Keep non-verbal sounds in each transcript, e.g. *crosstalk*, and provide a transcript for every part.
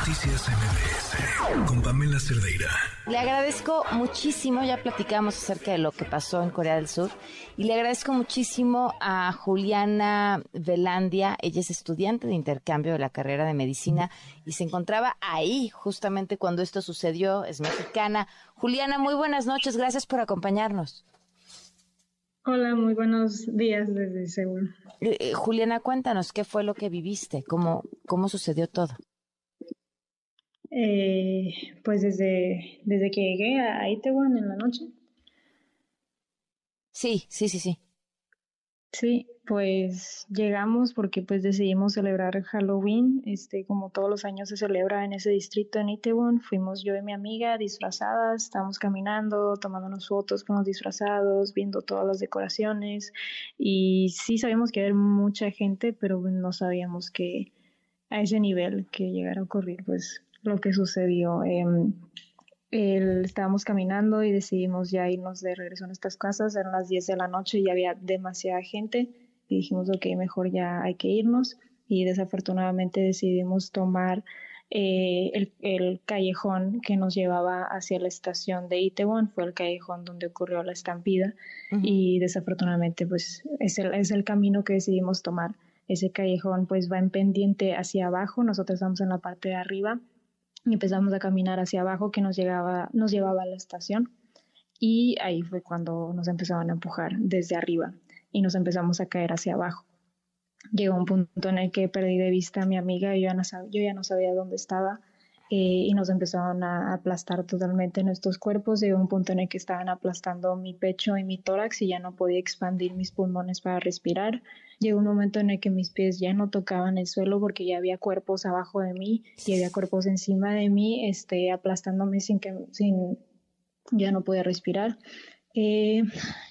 Noticias MBS con Pamela Cerdeira. Le agradezco muchísimo, ya platicamos acerca de lo que pasó en Corea del Sur, y le agradezco muchísimo a Juliana Velandia, ella es estudiante de intercambio de la carrera de medicina y se encontraba ahí justamente cuando esto sucedió, es mexicana. Juliana, muy buenas noches, gracias por acompañarnos. Hola, muy buenos días desde Seúl. Eh, eh, Juliana, cuéntanos qué fue lo que viviste, cómo, cómo sucedió todo. Eh, pues desde, desde que llegué a Itaewon en la noche. Sí, sí, sí, sí. Sí, pues llegamos porque pues decidimos celebrar Halloween, este como todos los años se celebra en ese distrito en Itaewon. Fuimos yo y mi amiga disfrazadas, estábamos caminando, tomándonos fotos con los disfrazados, viendo todas las decoraciones y sí sabíamos que había mucha gente, pero no sabíamos que a ese nivel que llegara a ocurrir pues lo que sucedió. Eh, estábamos caminando y decidimos ya irnos de regreso a nuestras casas, eran las 10 de la noche y había demasiada gente y dijimos, ok, mejor ya hay que irnos y desafortunadamente decidimos tomar eh, el, el, callejón que nos llevaba hacia la estación de Itaewon, fue el callejón donde ocurrió la estampida y desafortunadamente pues es el, es el camino que decidimos tomar. Ese callejón pues va en pendiente hacia abajo, nosotros estamos en la parte de arriba empezamos a caminar hacia abajo que nos, llegaba, nos llevaba a la estación y ahí fue cuando nos empezaban a empujar desde arriba y nos empezamos a caer hacia abajo. Llegó un punto en el que perdí de vista a mi amiga y yo ya no sabía, yo ya no sabía dónde estaba eh, y nos empezaron a aplastar totalmente nuestros cuerpos. Llegó un punto en el que estaban aplastando mi pecho y mi tórax y ya no podía expandir mis pulmones para respirar. Llegó un momento en el que mis pies ya no tocaban el suelo porque ya había cuerpos abajo de mí y había cuerpos encima de mí, este, aplastándome sin que, sin, ya no podía respirar. Eh,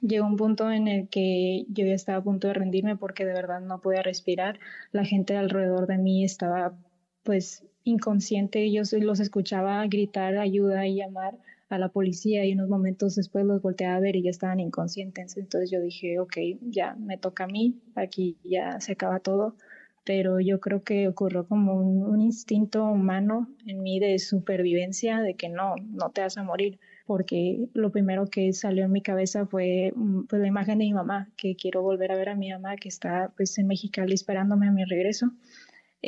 llegó un punto en el que yo ya estaba a punto de rendirme porque de verdad no podía respirar. La gente alrededor de mí estaba pues inconsciente. Yo los escuchaba gritar ayuda y llamar a la policía y unos momentos después los volteé a ver y ya estaban inconscientes. Entonces yo dije, ok, ya me toca a mí, aquí ya se acaba todo. Pero yo creo que ocurrió como un, instinto humano en mí de supervivencia, de que no, no te vas a morir, porque lo primero que salió en mi cabeza fue pues, la imagen de mi mamá, que quiero volver a ver a mi mamá que está pues en Mexicali esperándome a mi regreso.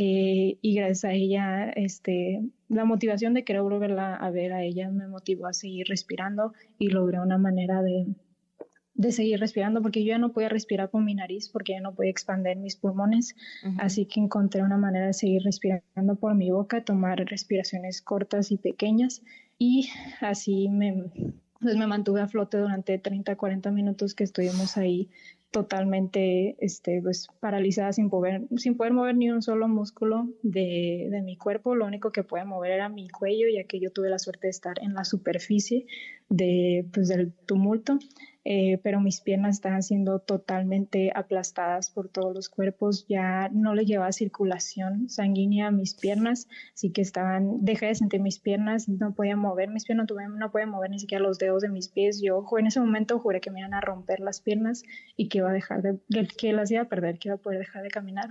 Eh, y gracias a ella, este, la motivación de querer volverla a ver a ella me motivó a seguir respirando y logré una manera de, de seguir respirando porque yo ya no podía respirar con mi nariz porque ya no podía expandir mis pulmones, así que encontré una manera de seguir respirando por mi boca, tomar respiraciones cortas y pequeñas. Y así me, pues me mantuve a flote durante 30, 40 minutos que estuvimos ahí totalmente este, pues, paralizada sin poder, sin poder mover ni un solo músculo de, de, mi cuerpo. Lo único que podía mover era mi cuello, ya que yo tuve la suerte de estar en la superficie de, pues, del tumulto. Eh, pero mis piernas estaban siendo totalmente aplastadas por todos los cuerpos, ya no le llevaba circulación sanguínea a mis piernas, así que estaban, dejé de sentir mis piernas, no podía mover mis piernas, no, no podía mover ni siquiera los dedos de mis pies, yo en ese momento juré que me iban a romper las piernas y que iba a dejar de, que las iba a perder, que iba a poder dejar de caminar.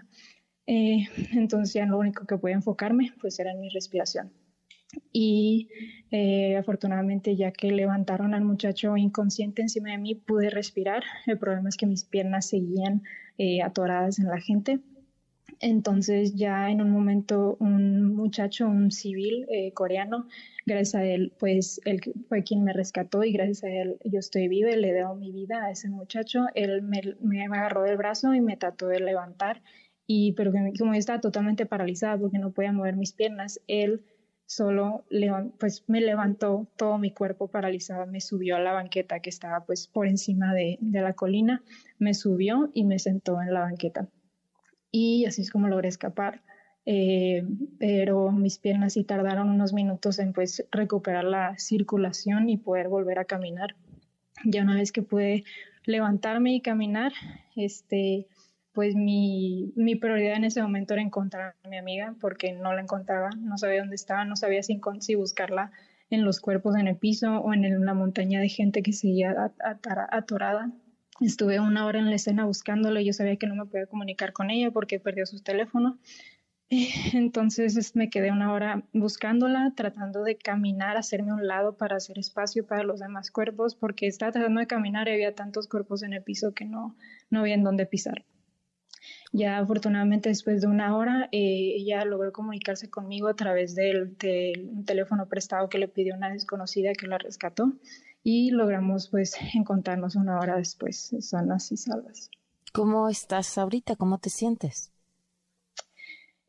Eh, entonces ya lo único que podía enfocarme pues era en mi respiración y eh, afortunadamente ya que levantaron al muchacho inconsciente encima de mí pude respirar. El problema es que mis piernas seguían eh, atoradas en la gente. Entonces ya en un momento un muchacho, un civil eh, coreano, gracias a él, pues él fue quien me rescató y gracias a él yo estoy viva y le debo mi vida a ese muchacho. Él me, me agarró del brazo y me trató de levantar y pero como yo estaba totalmente paralizada porque no podía mover mis piernas, él solo pues me levantó todo mi cuerpo paralizado, me subió a la banqueta que estaba pues por encima de, la colina, me subió y me sentó en la banqueta. Y así es como logré escapar. Eh, pero mis piernas sí tardaron unos minutos en pues recuperar la circulación y poder volver a caminar. Ya una vez que pude levantarme y caminar, este, pues mi, prioridad en ese momento era encontrar a mi amiga porque no la encontraba, no sabía dónde estaba, no sabía si, si buscarla en los cuerpos en el piso o en la montaña de gente que seguía atorada. Estuve una hora en la escena buscándola y yo sabía que no me podía comunicar con ella porque perdió su teléfono. *laughs* Entonces me quedé una hora buscándola, tratando de caminar, hacerme un lado para hacer espacio para los demás cuerpos, porque estaba tratando de caminar y había tantos cuerpos en el piso que no, no había en dónde pisar. Ya afortunadamente después de una hora eh, ella logró comunicarse conmigo a través del, del, teléfono prestado que le pidió una desconocida que la rescató y logramos pues encontrarnos una hora después sanas y salvas. ¿Cómo estás ahorita? ¿Cómo te sientes?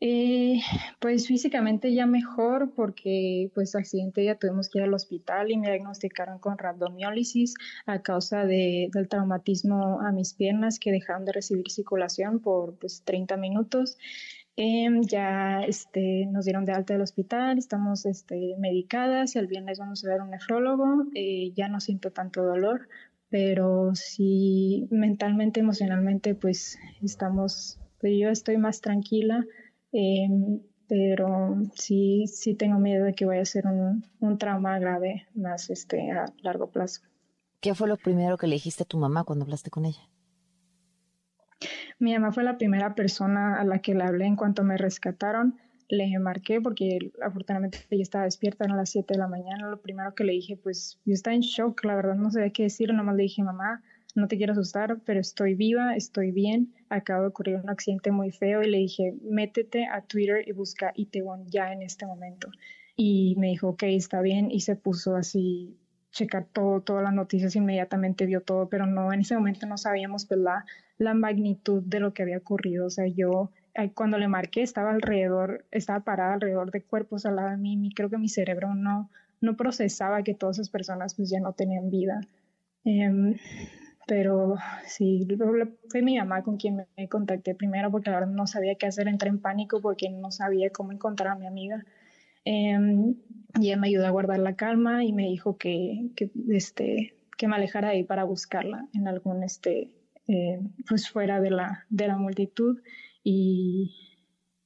Eh, pues físicamente ya mejor porque pues accidente ya tuvimos que ir al hospital y me diagnosticaron con rabdomiólisis a causa de, del traumatismo a mis piernas que dejaron de recibir circulación por pues 30 minutos. Em, ya este, nos dieron de alta del hospital, estamos este, medicadas, el viernes vamos a ver un nefrólogo, eh, ya no siento tanto dolor, pero sí mentalmente, emocionalmente pues estamos, pues yo estoy más tranquila Em, pero sí, sí tengo miedo de que vaya a ser un, un, trauma grave más este, a largo plazo. ¿Qué fue lo primero que le dijiste a tu mamá cuando hablaste con ella? Mi mamá fue la primera persona a la que le hablé en cuanto me rescataron. Le marqué porque afortunadamente ella estaba despierta, a las 7 de la mañana. Lo primero que le dije, pues yo estaba en shock, la verdad no sabía qué decir. Nomás le dije, mamá, no te quiero asustar, pero estoy viva, estoy bien, acaba de ocurrir un accidente muy feo y le dije, métete a Twitter y busca Itaewon ya en este momento. Y me dijo, ok, está bien, y se puso así, checar todo, todas las noticias, inmediatamente vio todo, pero no, en ese momento no sabíamos pues, la, la magnitud de lo que había ocurrido. O sea, yo cuando le marqué estaba alrededor, estaba parada alrededor de cuerpos al lado de mí, creo que mi cerebro no, no procesaba que todas esas personas pues ya no tenían vida. Em, pero sí, fue mi mamá con quien me contacté primero porque verdad no sabía qué hacer, entré en pánico porque no sabía cómo encontrar a mi amiga. Em, y ella me ayudó a guardar la calma y me dijo que, que, este, que me alejara de ahí para buscarla en algún, este, eh, pues fuera de la, de la multitud y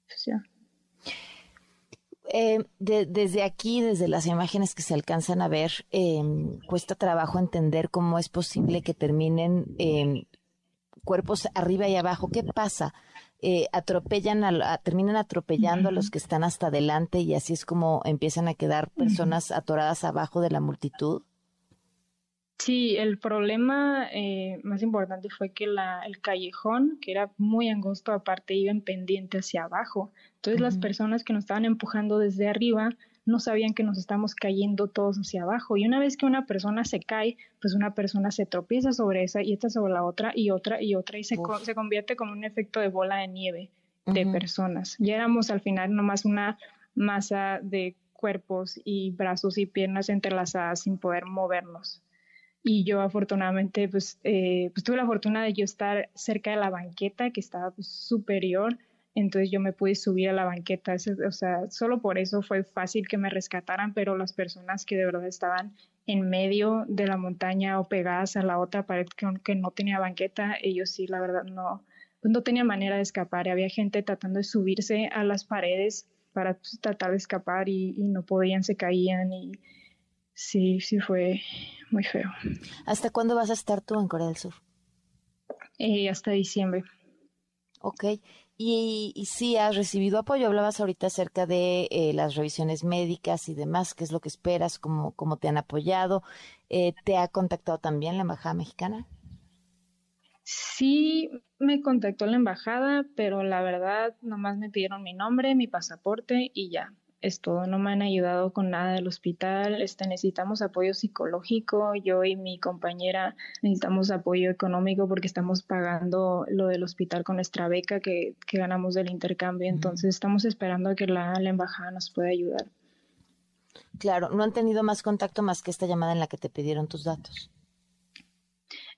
pues ya. Eh, desde aquí, desde las imágenes que se alcanzan a ver, em, cuesta trabajo entender cómo es posible que terminen em, cuerpos arriba y abajo. ¿Qué pasa? Eh, atropellan, a, terminan atropellando a los que están hasta adelante y así es como empiezan a quedar personas atoradas abajo de la multitud. Sí, el problema eh, más importante fue que la, el callejón, que era muy angosto, aparte iba en pendiente hacia abajo. Entonces las personas que nos estaban empujando desde arriba no sabían que nos estamos cayendo todos hacia abajo. Y una vez que una persona se cae, pues una persona se tropieza sobre esa y esta sobre la otra y otra y otra y se, se convierte como un efecto de bola de nieve de personas. Ya éramos al final nomás una masa de cuerpos y brazos y piernas entrelazadas sin poder movernos y yo afortunadamente pues, eh, pues tuve la fortuna de yo estar cerca de la banqueta que estaba pues, superior, entonces yo me pude subir a la banqueta, o sea, solo por eso fue fácil que me rescataran, pero las personas que de verdad estaban en medio de la montaña o pegadas a la otra pared que, no tenía banqueta, ellos sí, la verdad, no, pues no tenía manera de escapar, había gente tratando de subirse a las paredes para pues, tratar de escapar y, y no podían, se caían y sí, sí fue muy feo. ¿Hasta cuándo vas a estar tú en Corea del Sur? Eh, hasta diciembre. Ok. Y, y sí, has recibido apoyo. Hablabas ahorita acerca de eh, las revisiones médicas y demás. ¿Qué es lo que esperas? ¿Cómo, cómo te han apoyado? Eh, ¿Te ha contactado también la Embajada Mexicana? Sí, me contactó la embajada, pero la verdad nomás me pidieron mi nombre, mi pasaporte y ya es todo, no me han ayudado con nada del hospital, este, necesitamos apoyo psicológico, yo y mi compañera necesitamos apoyo económico porque estamos pagando lo del hospital con nuestra beca que, ganamos del intercambio, entonces estamos esperando a que la, embajada nos pueda ayudar. Claro, no han tenido más contacto más que esta llamada en la que te pidieron tus datos.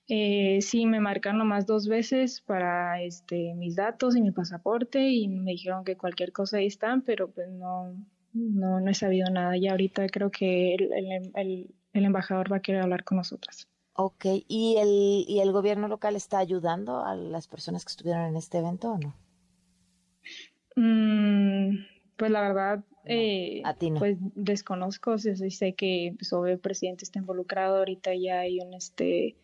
Eh, sí, me marcaron nomás dos veces para este, mis datos y mi pasaporte y me dijeron que cualquier cosa ahí están, pero pues no, no, no he sabido nada. Y ahorita creo que el, el, el, embajador va a querer hablar con nosotras. Ok, ¿Y el, ¿y el gobierno local está ayudando a las personas que estuvieron en este evento o no? Mm, pues la verdad, eh, pues desconozco, sé que pues, el presidente está involucrado, ahorita ya hay un, este,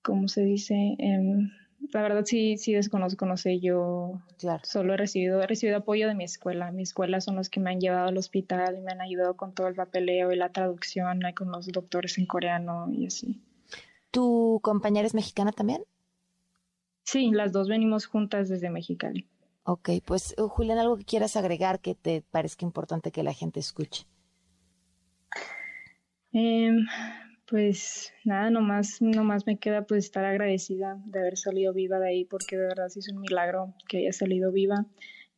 ¿cómo se dice? Em, la verdad sí, sí desconozco, no sé, yo claro. solo he recibido, he recibido apoyo de mi escuela. Mi escuela son los que me han llevado al hospital y me han ayudado con todo el papeleo y la traducción con los doctores en coreano y así. ¿Tu compañera es mexicana también? Sí, las dos venimos juntas desde Mexicali. Ok, pues uh, Julián, algo que quieras agregar que te parezca importante que la gente escuche. Eh, pues nada, nomás, nomás me queda pues estar agradecida de haber salido viva de ahí, porque de verdad es un milagro que haya salido viva.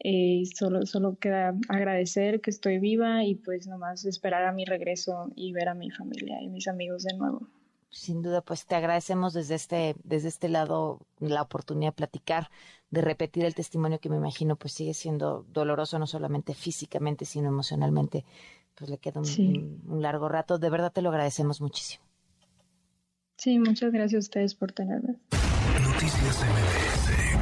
Eh, solo, solo queda agradecer que estoy viva y pues nomás esperar a mi regreso y ver a mi familia y mis amigos de nuevo. Sin duda, pues te agradecemos desde este, desde este lado la oportunidad de platicar, de repetir el testimonio que me imagino pues sigue siendo doloroso no solamente físicamente, sino emocionalmente pues le queda un, largo rato. De verdad te lo agradecemos muchísimo. Sí, muchas gracias a ustedes por tenerme. Noticias MBS